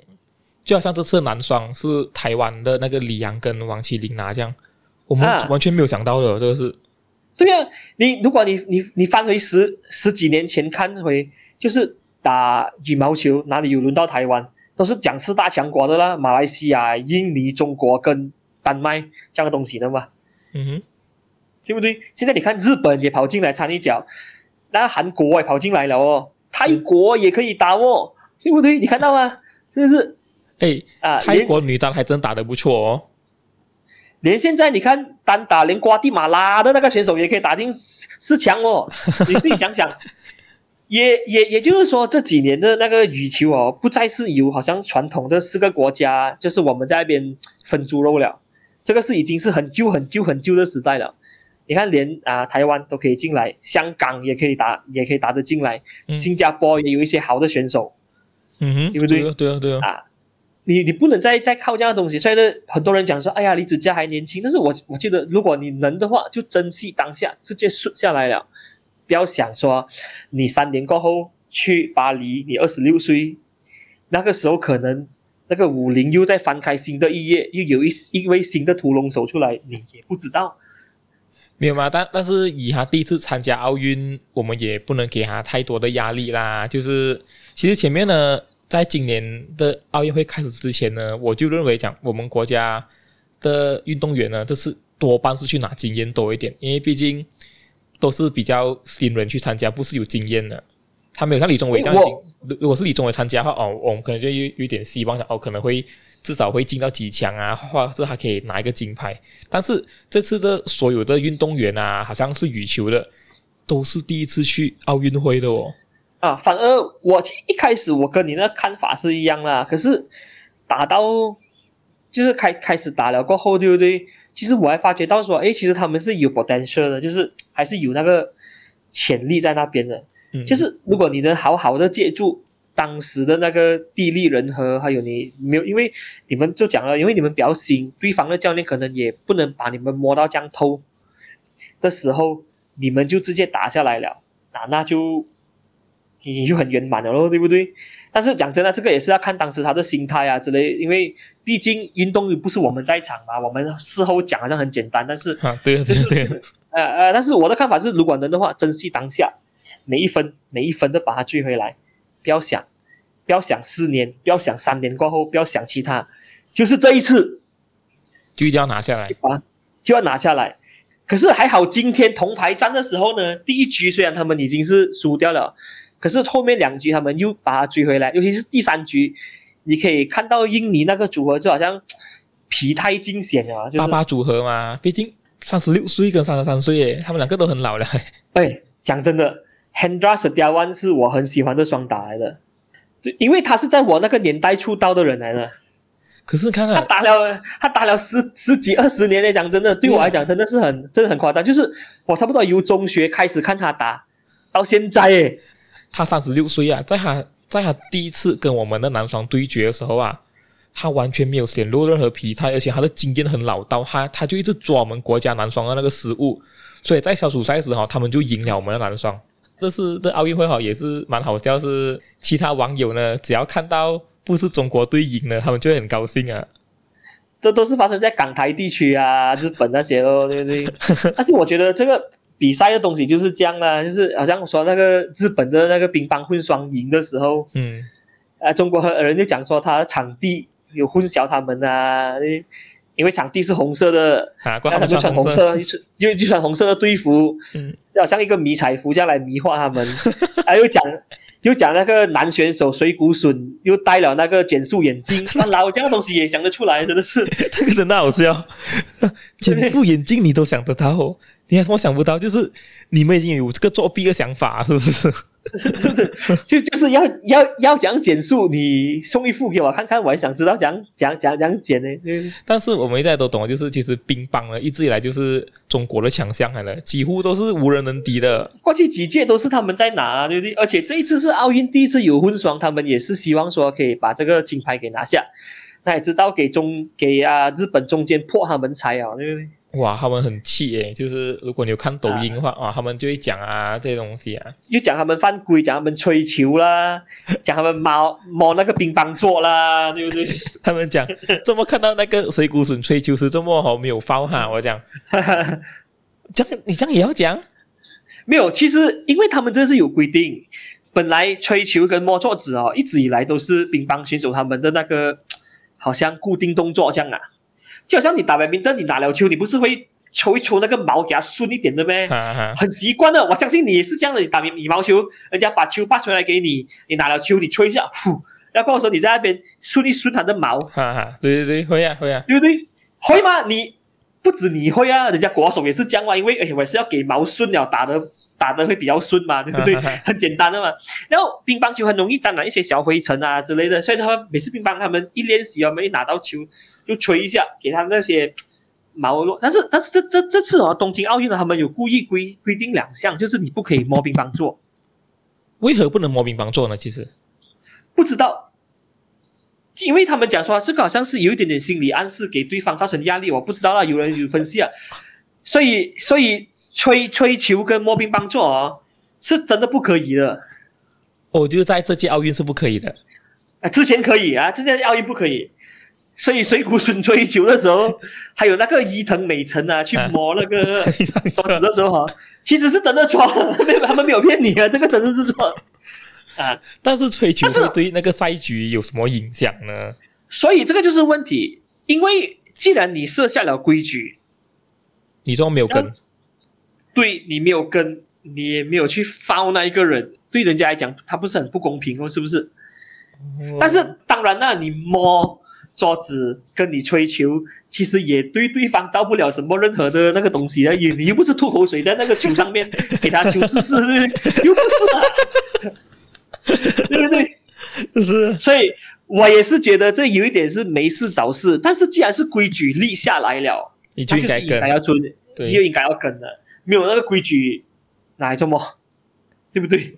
就好像这次男双是台湾的那个李阳跟王齐麟拿这样，我们完全没有想到的，这个是。对啊，你如果你你你翻回十十几年前看回，就是打羽毛球哪里有轮到台湾，都是讲四大强国的啦，马来西亚、印尼、中国跟丹麦这样的东西的嘛。嗯哼，对不对？现在你看日本也跑进来掺一脚，那韩国也跑进来了哦，泰国也可以打哦，对不对？你看到吗？是不是？哎啊！泰国女单还真打得不错哦。连现在你看单打，连瓜地马拉的那个选手也可以打进四强哦。你自己想想，也也也就是说，这几年的那个羽球哦，不再是有好像传统的四个国家，就是我们在那边分猪肉了。这个是已经是很旧、很旧、很旧的时代了。你看连，连啊台湾都可以进来，香港也可以打，也可以打得进来。嗯、新加坡也有一些好的选手，嗯哼，对不对？对啊，对啊，对啊。你你不能再再靠这样的东西，所以呢，很多人讲说，哎呀，李子嘉还年轻，但是我我觉得，如果你能的话，就珍惜当下，直接顺下来了，不要想说，你三年过后去巴黎，你二十六岁，那个时候可能那个武林又在翻开新的一页，又有一一位新的屠龙手出来，你也不知道，没有吗？但但是以他第一次参加奥运，我们也不能给他太多的压力啦，就是其实前面呢。在今年的奥运会开始之前呢，我就认为讲我们国家的运动员呢，都是多半是去拿经验多一点，因为毕竟都是比较新人去参加，不是有经验的。他没有像李宗伟这样，如果是李宗伟参加的话，哦，我们可能就有有点希望，哦，可能会至少会进到几强啊，或者是还可以拿一个金牌。但是这次的所有的运动员啊，好像是羽球的，都是第一次去奥运会的哦。啊，反而我一开始我跟你那看法是一样啦，可是打到就是开开始打了过后，对不对？其实我还发觉到说，哎，其实他们是有 potential 的，就是还是有那个潜力在那边的。嗯，就是如果你能好好的借助当时的那个地利人和，还有你没有，因为你们就讲了，因为你们比较新，对方的教练可能也不能把你们摸到这样透的时候，你们就直接打下来了，那那就。你就很圆满了咯，对不对？但是讲真的，这个也是要看当时他的心态啊之类，因为毕竟运动又不是我们在场嘛，我们事后讲好像很简单，但是啊，对对对，呃呃，但是我的看法是，如果能的话，珍惜当下，每一分每一分都把它追回来，不要想，不要想四年，不要想三年过后，不要想其他，就是这一次就一定要拿下来啊，就要拿下来。可是还好，今天铜牌战的时候呢，第一局虽然他们已经是输掉了。可是后面两局他们又把他追回来，尤其是第三局，你可以看到印尼那个组合就好像疲态尽显啊，就是爸爸组合嘛，毕竟三十六岁跟三十三岁耶，他们两个都很老了。哎，讲真的，Hendra Setiawan 是我很喜欢的双打来的，因为他是在我那个年代出道的人来的。可是看看他打了，他打了十十几二十年嘞，讲真的，对我来讲真的是很、嗯、真的很夸张，就是我差不多由中学开始看他打到现在诶。他三十六岁啊，在他在他第一次跟我们的男双对决的时候啊，他完全没有显露任何疲态，而且他的经验很老道，他他就一直抓我们国家男双的那个失误，所以在小组赛时哈，他们就赢了我们的男双。这次的奥运会哈也是蛮好笑，是其他网友呢，只要看到不是中国队赢了，他们就会很高兴啊。这都是发生在港台地区啊，日本那些哦，对不对？但是我觉得这个。比赛的东西就是这样啦，就是好像说那个日本的那个乒乓混双赢的时候，嗯，啊，中国人就讲说他的场地有混淆他们啊，因为场地是红色的，啊，他们就穿红色，又就穿红色的队服，嗯，就好像一个迷彩服这样来迷惑他们，啊，又讲又讲那个男选手水谷隼又戴了那个减速眼镜，那老这样的东西也想得出来，真的是，这个真的好笑，减速眼镜你都想得到。你看，我想不到，就是你们已经有这个作弊的想法，是不是？是不是？就就是要要要讲减速，你送一副给我看看，我还想知道讲讲讲讲减呢。但是我们现在都懂，就是其实乒乓呢，一直以来就是中国的强项来了，几乎都是无人能敌的。过去几届都是他们在拿，对不对？而且这一次是奥运第一次有混双，他们也是希望说可以把这个金牌给拿下。那也知道给中给啊日本中间破他们财啊，对不对？哇，他们很气诶，就是如果你有看抖音的话，啊哇，他们就会讲啊这些东西啊，就讲他们犯规，讲他们吹球啦，讲他们摸摸那个乒乓桌啦，对不对？他们讲怎么看到那个水谷隼吹球是这么好没有 foul 哈？我讲，这样你这样也要讲？没有，其实因为他们这是有规定，本来吹球跟摸桌子哦，一直以来都是乒乓选手他们的那个好像固定动作这样啊。就好像你打完冰灯，你打了球，你不是会抽一抽那个毛给它顺一点的咩？很习惯的，我相信你也是这样的。你打羽毛球，人家把球发出来给你，你拿了球，你吹一下，呼，然后说你在那边顺一顺它的毛。哈哈，对对对，会啊会啊，对不对？会吗？你不止你会啊，人家国手也是这样嘛，因为诶我是要给毛顺了，打的打的会比较顺嘛，对不对？很简单的嘛。然后乒乓球很容易沾染一些小灰尘啊之类的，所以他们每次乒乓他们一练习啊，没拿到球。就吹一下，给他那些毛落。但是，但是这这这次啊，东京奥运呢，他们有故意规规定两项，就是你不可以摸乒乓座。为何不能摸乒乓座呢？其实不知道，因为他们讲说这个好像是有一点点心理暗示，给对方造成压力。我不知道啦，有人有分析啊。所以，所以吹吹球跟摸乒乓做哦，是真的不可以的。我，就是在这届奥运是不可以的。啊，之前可以啊，这届奥运不可以。所以水谷隼追球的时候，还有那个伊藤美诚啊，去摸那个 桌子的时候哈，其实是真的错，没有他们没有骗你啊，这个真的是错啊。但是吹球是对那个赛局有什么影响呢？所以这个就是问题，因为既然你设下了规矩，你都没有跟，对你没有跟，你也没有去 foul 那一个人，对人家来讲，他不是很不公平哦，是不是？嗯、但是当然啦，你摸。桌子跟你吹球，其实也对对方造不了什么任何的那个东西啊！你你又不是吐口水在那个球上面给他球试试？又不是啊，对不对？是，所以我也是觉得这有一点是没事找事。但是既然是规矩立下来了，你就应该跟，应该要遵，你就应该要跟的。没有那个规矩，哪来这么？对不对？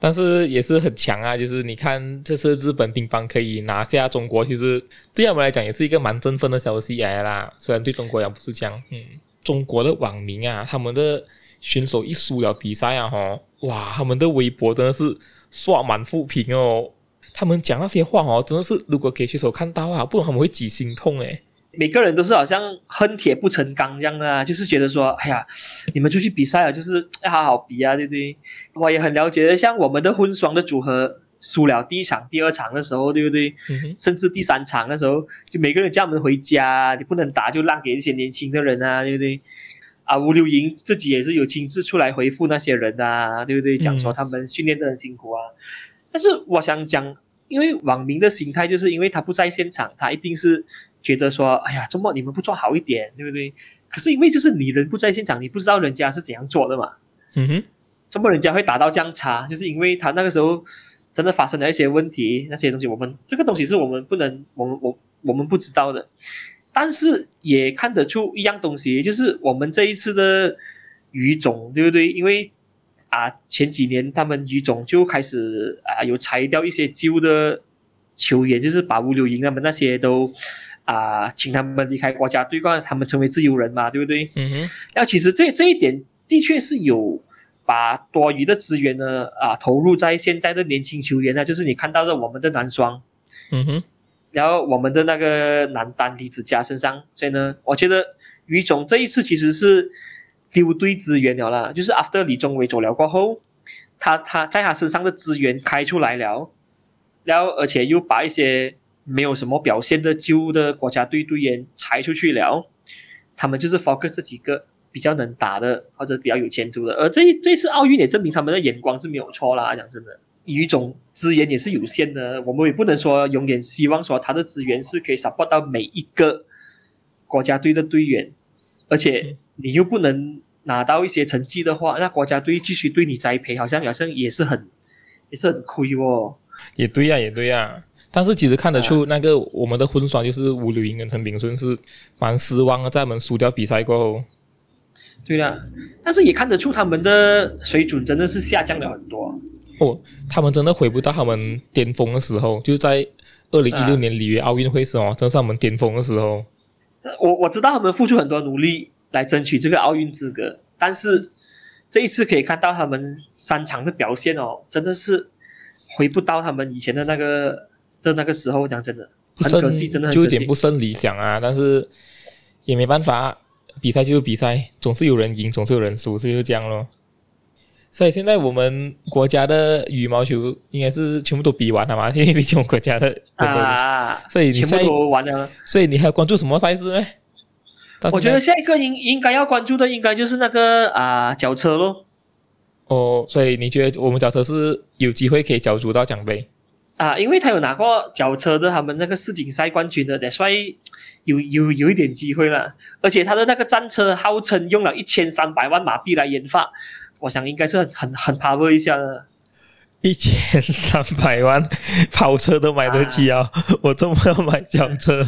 但是也是很强啊，就是你看，这次日本乒乓可以拿下中国，其实对他们来讲也是一个蛮振奋的消息来啦。虽然对中国也不是这样，嗯，中国的网民啊，他们的选手一输了比赛啊，哈，哇，他们的微博真的是刷满负评哦。他们讲那些话哦，真的是如果给选手看到啊，不然他们会几心痛诶。每个人都是好像恨铁不成钢一样啊，就是觉得说，哎呀，你们出去比赛啊，就是要好好比啊，对不对？我也很了解，像我们的混双的组合输了第一场、第二场的时候，对不对？嗯。甚至第三场的时候，就每个人叫我们回家，你不能打就让给一些年轻的人啊，对不对？啊，吴柳莹自己也是有亲自出来回复那些人啊，对不对？讲说他们训练的很辛苦啊。嗯。但是我想讲，因为网民的心态就是因为他不在现场，他一定是。觉得说，哎呀，周末你们不做好一点，对不对？可是因为就是你人不在现场，你不知道人家是怎样做的嘛。嗯哼，怎么人家会打到这样差？就是因为他那个时候真的发生了一些问题，那些东西我们这个东西是我们不能，我们我我们不知道的。但是也看得出一样东西，就是我们这一次的羽总，对不对？因为啊，前几年他们羽总就开始啊，有裁掉一些旧的球员，就是把吴柳莹他们那些都。啊，请他们离开国家队，让他们成为自由人嘛，对不对？嗯哼。那其实这这一点的确是有把多余的资源呢啊投入在现在的年轻球员呢，就是你看到的我们的男双，嗯哼。然后我们的那个男单李子嘉身上，所以呢，我觉得于总这一次其实是丢对资源了啦，就是 after 李宗伟走了过后，他他在他身上的资源开出来了，然后而且又把一些。没有什么表现的旧的国家队队员裁出去了，他们就是 focus 这几个比较能打的或者比较有前途的。而这这次奥运也证明他们的眼光是没有错啦。讲真的，羽总资源也是有限的，我们也不能说永远希望说他的资源是可以 support 到每一个国家队的队员，而且你又不能拿到一些成绩的话，那国家队继续对你栽培，好像好像也是很也是很亏哦。也对呀、啊，也对呀、啊。但是其实看得出，那个我们的混双就是吴柳莹跟陈炳顺是蛮失望的，在我们输掉比赛过后。对呀，但是也看得出他们的水准真的是下降了很多。哦，他们真的回不到他们巅峰的时候，就是在二零一六年里约奥运会时候，真是他们巅峰的时候。我我知道他们付出很多努力来争取这个奥运资格，但是这一次可以看到他们三场的表现哦，真的是回不到他们以前的那个。的那个时候讲真的，很可惜，真的就有点不甚理想啊。但是也没办法，比赛就是比赛，总是有人赢，总是有人输，就是这样咯。所以现在我们国家的羽毛球应该是全部都比完了嘛？因为毕竟我们国家的啊，所以你全部都完了。所以你还要关注什么赛事呢？我觉得下一个应应该要关注的应该就是那个啊脚车咯。哦，所以你觉得我们脚车是有机会可以角逐到奖杯？啊，因为他有拿过脚车的他们那个世锦赛冠军的，所以有有有一点机会了。而且他的那个战车号称用了一千三百万马币来研发，我想应该是很很很 power 一下的。一千三百万跑车都买得起啊！啊我这么要买轿车？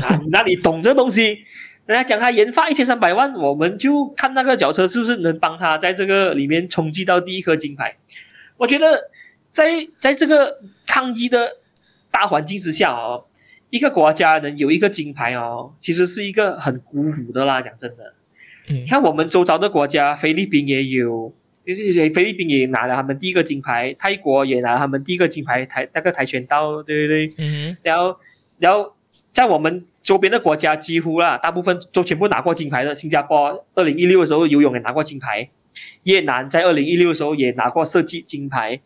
啊，你那里懂这东西？人家讲他研发一千三百万，我们就看那个轿车是不是能帮他在这个里面冲击到第一颗金牌。我觉得。在在这个抗疫的大环境之下哦，一个国家能有一个金牌哦，其实是一个很鼓舞的啦。讲真的，嗯，看我们周遭的国家，菲律宾也有，就是菲律宾也拿了他们第一个金牌，泰国也拿了他们第一个金牌，跆那个跆拳道，对不对？嗯，然后然后在我们周边的国家，几乎啦，大部分都全部拿过金牌的。新加坡二零一六的时候游泳也拿过金牌，越南在二零一六的时候也拿过射击金牌。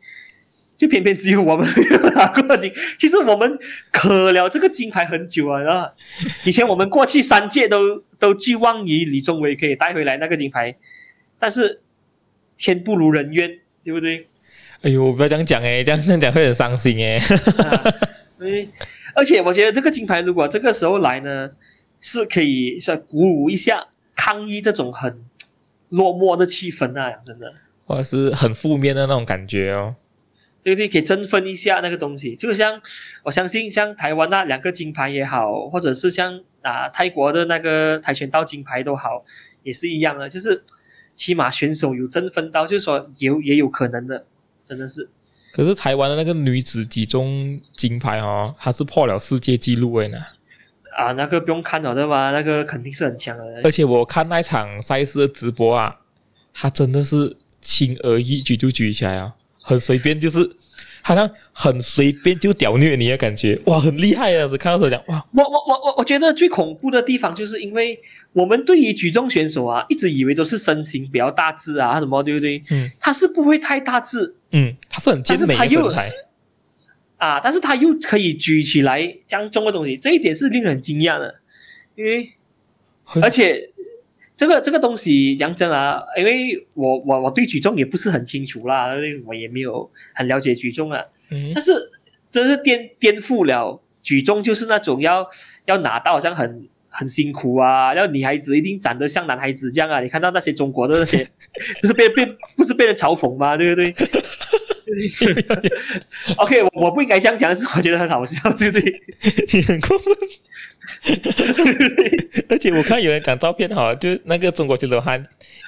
就偏偏只有我们没有拿过金，其实我们渴了这个金牌很久啊，然后以前我们过去三届都 都寄望于李宗伟可以带回来那个金牌，但是天不如人愿，对不对？哎呦，不要这样讲诶，这样这样讲会很伤心诶。对，而且我觉得这个金牌如果这个时候来呢，是可以算鼓舞一下抗议这种很落寞的气氛啊，真的，或者是很负面的那种感觉哦。对对，可以振奋一下那个东西，就像我相信像台湾那两个金牌也好，或者是像啊泰国的那个跆拳道金牌都好，也是一样的，就是起码选手有振奋到，就是说有也有可能的，真的是。可是台湾的那个女子举重金牌哦，她是破了世界纪录诶呢。啊，那个不用看了对吧？那个肯定是很强的。而且我看那场赛事的直播啊，她真的是轻而易举就举起来啊。很随便，就是好像很随便就屌虐你的感觉，哇，很厉害啊！是看到他讲，哇，我我我我我觉得最恐怖的地方，就是因为我们对于举重选手啊，一直以为都是身形比较大只啊，什么对不对？嗯，他是不会太大只，嗯，他是很健美的身材啊，但是他又可以举起来这样重的东西，这一点是令人惊讶的，因为而且。这个这个东西讲真啊，因为我我我对举重也不是很清楚啦，因为我也没有很了解举重啊。嗯。但是真是颠颠覆了举重，就是那种要要拿到好像很很辛苦啊，要女孩子一定长得像男孩子这样啊。你看到那些中国的那些，不是被被不是被人嘲讽吗？对不对？OK，我我不应该这样讲，但是我觉得很好笑，对不对？你很过分。而且我看有人讲照片哈，就那个中国选手汉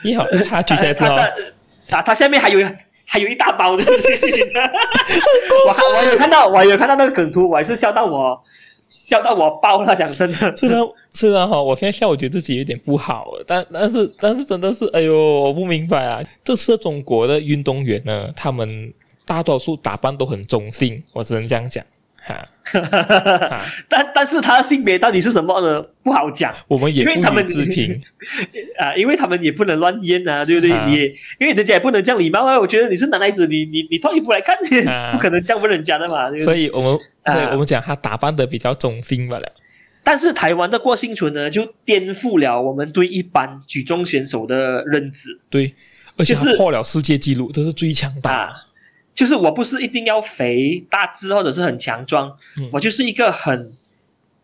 一好他举起来之后，啊，他下面还有还有一大包的，我我有看到，我有看到那个梗图，我还是笑到我笑到我爆了，讲真的，虽然虽然哈，我现在笑，我觉得自己有点不好，但但是但是真的是，哎呦，我不明白啊，这次中国的运动员呢，他们大多数打扮都很中性，我只能这样讲。啊，但但是他的性别到底是什么呢？不好讲。我们也不予置评 啊，因为他们也不能乱验啊，对不对？啊、你也因为人家也不能这样礼貌啊。我觉得你是男孩子，你你你脱衣服来看，啊、不可能这样问人家的嘛。所以我们所以我们讲他打扮的比较中性罢了。但是台湾的郭幸存呢，就颠覆了我们对一般举重选手的认知。对，而且他破了世界纪录，都、就是最强大。啊就是我不是一定要肥大只或者是很强壮，嗯，我就是一个很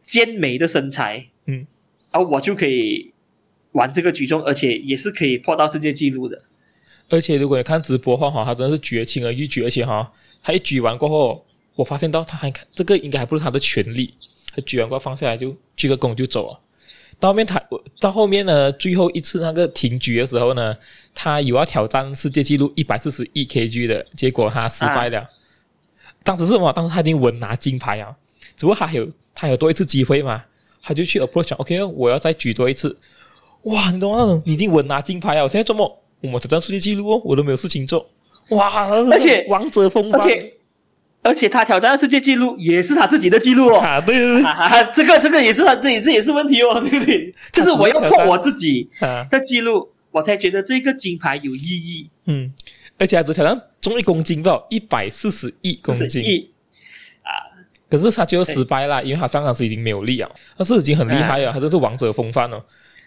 健美的身材，嗯，然后我就可以玩这个举重，而且也是可以破到世界纪录的。而且如果你看直播的话，哈，他真的是举得轻而易举，而且哈，他一举完过后，我发现到他还看这个应该还不是他的全力，他举完过后放下来就鞠个躬就走了。到后面他到后面呢，最后一次那个停举的时候呢，他有要挑战世界纪录一百四十一 kg 的，结果他失败了。啊、当时是什么？当时他已经稳拿金牌啊，只不过他还有他有多一次机会嘛，他就去 approach OK，我要再举多一次。哇，你懂吗？你已经稳拿金牌啊！我现在做梦，我挑战世界纪录哦，我都没有事情做。哇，而且王者风范。而且他挑战的世界纪录也是他自己的纪录哦。啊，对对对，啊、这个这个也是他这这也是问题哦，对不对？就是我要破我自己的记录，我才觉得这个金牌有意义。嗯，而且他只挑战重一公斤到，一百四十一公斤。啊，可是他最后失败了，因为他上场时已经没有力了，但是已经很厉害了，他这是王者风范哦。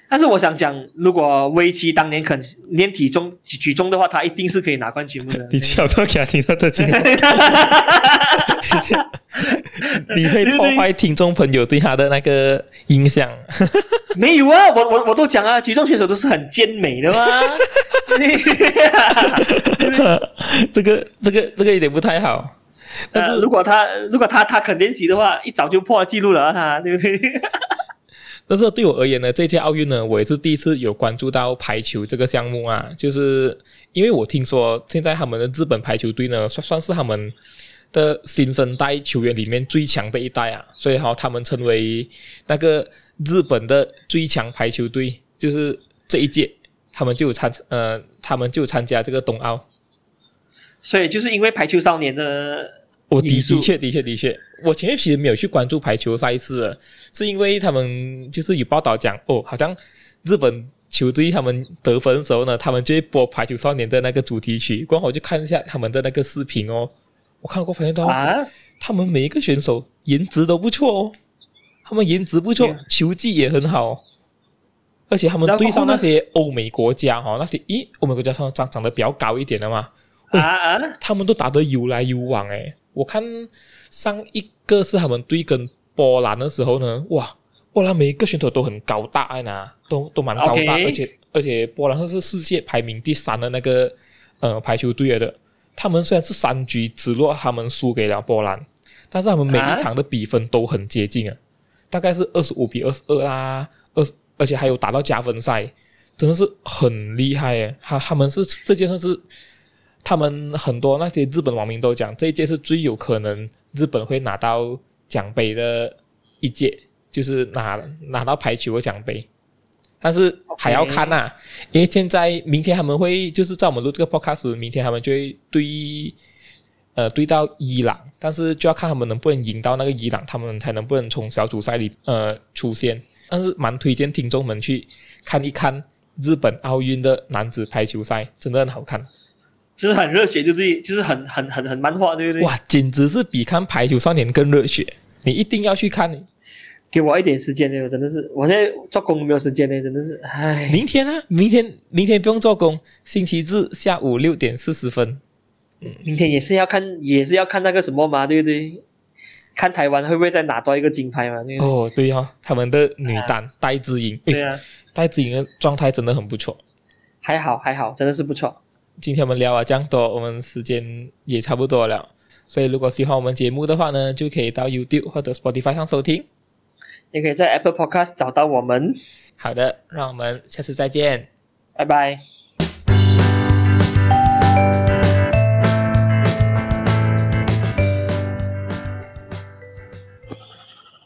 但是我想讲，如果威奇当年肯练体重举重的话，他一定是可以拿冠军的。你千万不要给他听到这句话，你会破坏听众朋友对他的那个印象。没有啊，我我我都讲啊，举重选手都是很健美的嘛。这个这个这个有点不太好。但是、呃、如果他如果他他肯练习的话，一早就破了纪录了啊，他对不对？但是对我而言呢，这届奥运呢，我也是第一次有关注到排球这个项目啊。就是因为我听说现在他们的日本排球队呢，算算是他们的新生代球员里面最强的一代啊，所以哈，他们称为那个日本的最强排球队，就是这一届他们就参呃，他们就参加这个冬奥。所以就是因为排球少年的。我的的确的确的确，我前面其实没有去关注排球赛事，是因为他们就是有报道讲哦，好像日本球队他们得分的时候呢，他们就会播《排球少年》的那个主题曲，刚好我就看一下他们的那个视频哦，我看过发现到啊，他们每一个选手颜值都不错哦，他们颜值不错，球技也很好，而且他们对上那些欧美国家哈，那些咦欧美国家上长长得比较高一点的嘛，啊啊，他们都打得有来有往诶。我看上一个是他们对跟波兰的时候呢，哇，波兰每一个选手都很高大呢，都都蛮高大.而且而且波兰是世界排名第三的那个呃排球队来的。他们虽然是三局直落，他们输给了波兰，但是他们每一场的比分都很接近啊，大概是二十五比二十二啦，二而且还有打到加分赛，真的是很厉害诶。他他们是这件算是。他们很多那些日本网民都讲，这一届是最有可能日本会拿到奖杯的一届，就是拿拿到排球的奖杯。但是还要看呐.因为现在明天他们会就是在我们录这个 podcast，明天他们就会对呃对到伊朗，但是就要看他们能不能赢到那个伊朗，他们才能不能从小组赛里呃出现。但是蛮推荐听众们去看一看日本奥运的男子排球赛，真的很好看。就是很热血，对不对？就是很很很很漫画，对不对？哇，简直是比看排球少年更热血！你一定要去看。给我一点时间呢，真的是，我现在做工没有时间呢，真的是，唉。明天啊？明天明天不用做工，星期日下午六点四十分。嗯，明天也是要看，也是要看那个什么嘛，对不对？看台湾会不会再拿到一个金牌嘛？对哦，对哦，他们的女单、啊、戴资颖，对啊，戴资颖的状态真的很不错。还好还好，真的是不错。今天我们聊了这样多，我们时间也差不多了。所以如果喜欢我们节目的话呢，就可以到 YouTube 或者 Spotify 上收听，也可以在 Apple Podcast 找到我们。好的，让我们下次再见，拜拜。